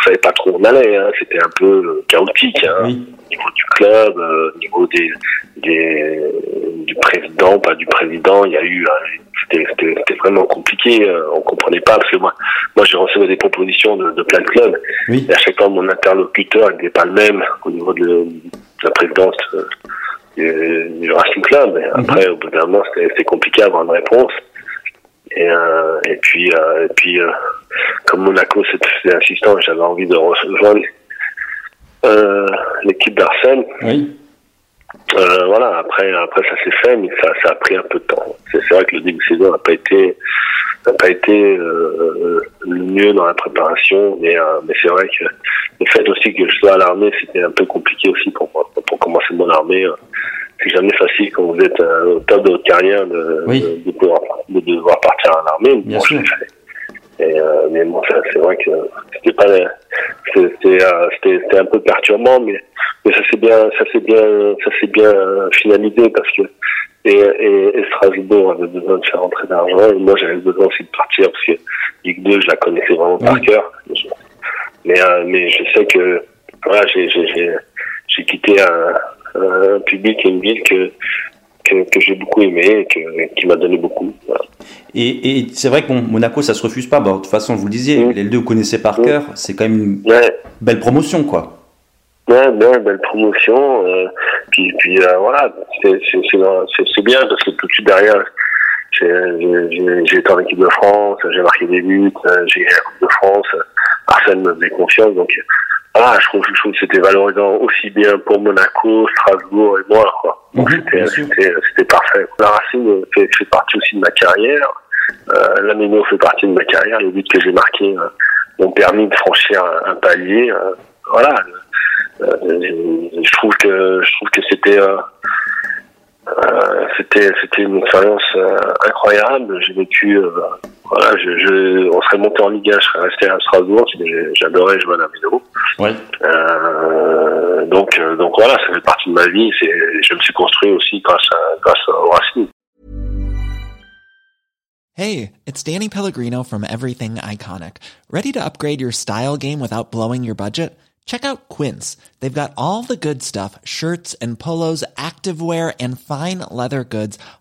on savait pas trop où on allait, hein. c'était un peu chaotique hein. Oui. au niveau du club, euh, au niveau des, des du président, pas du président, il y a eu euh, c'était c'était- c'était vraiment compliqué, euh, on comprenait pas parce que moi moi j'ai reçu des propositions de, de plein de clubs Oui. et à chaque fois mon interlocuteur n'était pas le même au niveau de, de la présidence euh, du, du Racing Club. Et après au bout d'un moment c'était c'était compliqué d'avoir une réponse. Et, euh, et puis, euh, et puis euh, comme Monaco c'était insistant, et j'avais envie de rejoindre l'équipe d'Arsène. Oui. Voilà, après, après ça s'est fait, mais ça, ça a pris un peu de temps. C'est vrai que le début de saison n'a pas été, n'a pas été le mieux dans la préparation, mais, mais c'est vrai que le fait aussi que je sois à l'armée, c'était un peu compliqué aussi pour moi. Pour commencer mon armée, c'est jamais facile quand vous êtes euh, au top de votre carrière de, Oui. de, de pouvoir, de devoir partir à l'armée. Bien sûr. Et, euh, mais bon, c'est vrai que c'était pas, c'était, euh, c'était, c'était un peu perturbant, mais, mais ça s'est bien, ça s'est bien, ça s'est bien euh, finalisé parce que et, et, et Strasbourg avait besoin de faire rentrer d'argent et moi j'avais besoin aussi de partir parce que Ligue 2 je la connaissais vraiment par cœur. Mais euh, mais je sais que voilà j'ai j'ai j'ai, j'ai quitté un, un public et une ville que que, que j'ai beaucoup aimé et que, qui m'a donné beaucoup. Voilà. Et, et c'est vrai que bon, Monaco, ça se refuse pas. Bon, de toute façon, vous le disiez, Mm. les deux vous connaissez par Mm. cœur. C'est quand même une Ouais, belle promotion, quoi. Ouais, ouais, belle promotion. Euh, puis, puis euh, voilà, c'est bien parce que tout de suite derrière, j'ai été en équipe de France, j'ai marqué des buts, euh, j'ai la Coupe de France. euh, Arsène me faisait confiance, donc voilà, je trouve, je trouve que c'était valorisant aussi bien pour Monaco, Strasbourg et moi. Quoi. Donc Mhm, c'était parfait. La Racing fait, fait partie aussi de ma carrière. Euh, la Méno fait partie de ma carrière. Les buts que j'ai marqués euh, m'ont permis de franchir un, un palier. euh, voilà. Euh, je trouve que je trouve que c'était euh, euh, c'était c'était une expérience euh, incroyable. J'ai vécu euh, voilà, je, je, on serait monté en Ligue 1, je serais resté à Strasbourg, j'adorais jouer à la vidéo. Ouais. Euh, donc euh, donc voilà, ça fait partie de ma vie. Je me suis construit aussi grâce à grâce au Racing. Hey, it's Danny Pellegrino from Everything Iconic. Ready to upgrade your style game without blowing your budget? Check out Quince. They've got all the good stuff shirts and polos, activewear, and fine leather goods,